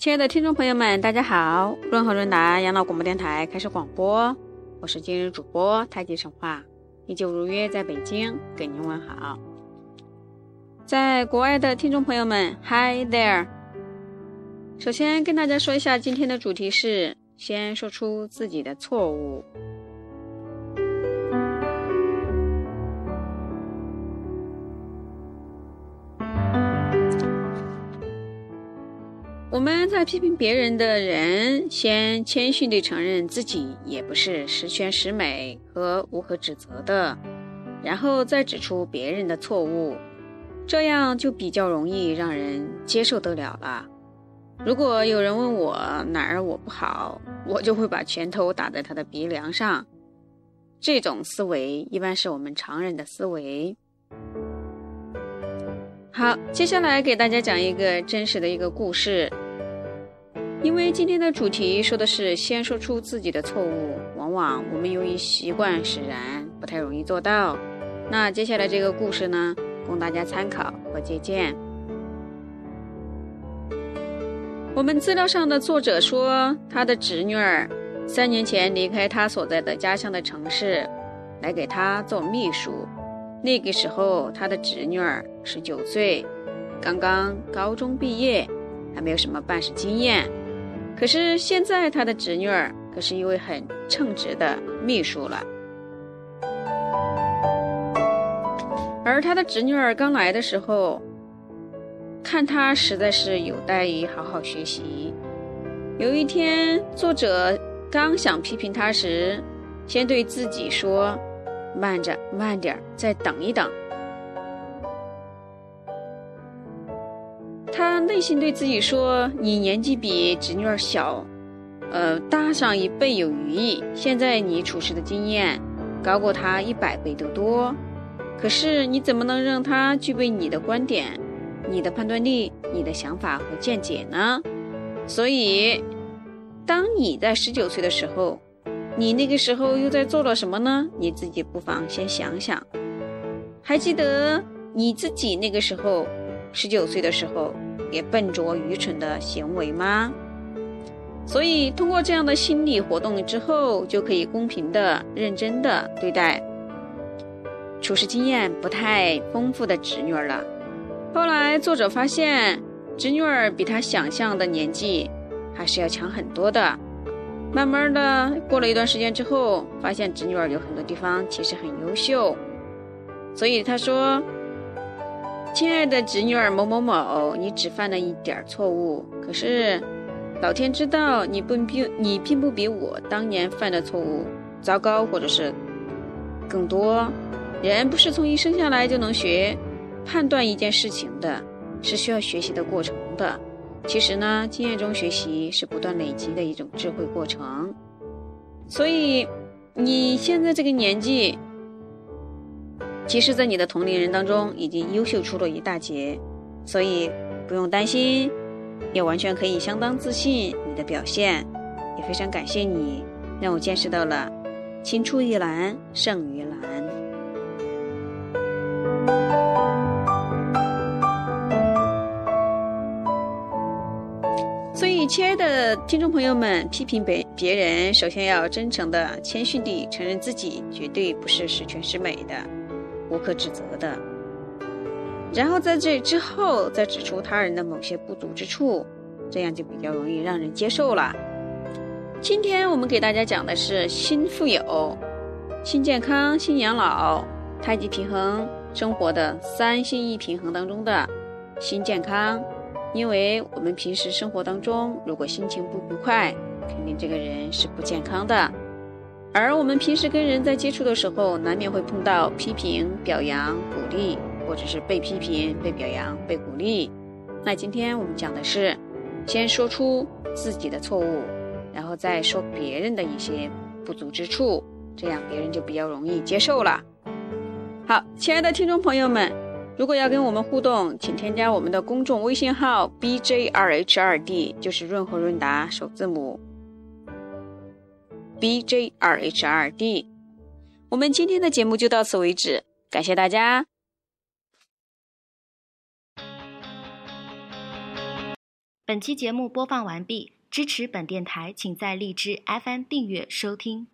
亲爱的听众朋友们，大家好！润和润达养老广播电台开始广播，我是今日主播太极神话，依旧如约在北京给您问好。在国外的听众朋友们，Hi there！首先跟大家说一下，今天的主题是先说出自己的错误。我们在批评别人的人，先谦逊地承认自己也不是十全十美和无可指责的，然后再指出别人的错误，这样就比较容易让人接受得了了。如果有人问我哪儿我不好，我就会把拳头打在他的鼻梁上。这种思维一般是我们常人的思维。好，接下来给大家讲一个真实的一个故事。因为今天的主题说的是先说出自己的错误，往往我们由于习惯使然，不太容易做到。那接下来这个故事呢，供大家参考和借鉴。我们资料上的作者说，他的侄女儿三年前离开他所在的家乡的城市，来给他做秘书。那个时候，他的侄女儿十九岁，刚刚高中毕业，还没有什么办事经验。可是现在，他的侄女儿可是一位很称职的秘书了。而他的侄女儿刚来的时候，看他实在是有待于好好学习。有一天，作者刚想批评他时，先对自己说：“慢着，慢点再等一等。”内心对自己说：“你年纪比侄女儿小，呃，大上一倍有余。现在你处事的经验高过她一百倍都多，可是你怎么能让她具备你的观点、你的判断力、你的想法和见解呢？所以，当你在十九岁的时候，你那个时候又在做了什么呢？你自己不妨先想想。还记得你自己那个时候？”十九岁的时候，也笨拙愚蠢的行为吗？所以通过这样的心理活动之后，就可以公平的、认真的对待处事经验不太丰富的侄女儿了。后来作者发现，侄女儿比他想象的年纪还是要强很多的。慢慢的过了一段时间之后，发现侄女儿有很多地方其实很优秀，所以他说。亲爱的侄女儿某某某，你只犯了一点错误，可是老天知道你不并你并不比我当年犯的错误糟糕，或者是更多。人不是从一生下来就能学判断一件事情的，是需要学习的过程的。其实呢，经验中学习是不断累积的一种智慧过程。所以你现在这个年纪。其实，在你的同龄人当中，已经优秀出了一大截，所以不用担心，也完全可以相当自信你的表现。也非常感谢你，让我见识到了“青出于蓝胜于蓝”。所以，亲爱的听众朋友们，批评别别人，首先要真诚的、谦逊地承认自己绝对不是十全十美的。无可指责的，然后在这之后再指出他人的某些不足之处，这样就比较容易让人接受了。今天我们给大家讲的是新富有、新健康、新养老、太极平衡生活的三心一平衡当中的新健康。因为我们平时生活当中，如果心情不愉快，肯定这个人是不健康的。而我们平时跟人在接触的时候，难免会碰到批评、表扬、鼓励，或者是被批评、被表扬、被鼓励。那今天我们讲的是，先说出自己的错误，然后再说别人的一些不足之处，这样别人就比较容易接受了。好，亲爱的听众朋友们，如果要跟我们互动，请添加我们的公众微信号 b j 2 h 2 d 就是润和润达首字母。B J R H R D，我们今天的节目就到此为止，感谢大家。本期节目播放完毕，支持本电台，请在荔枝 FM 订阅收听。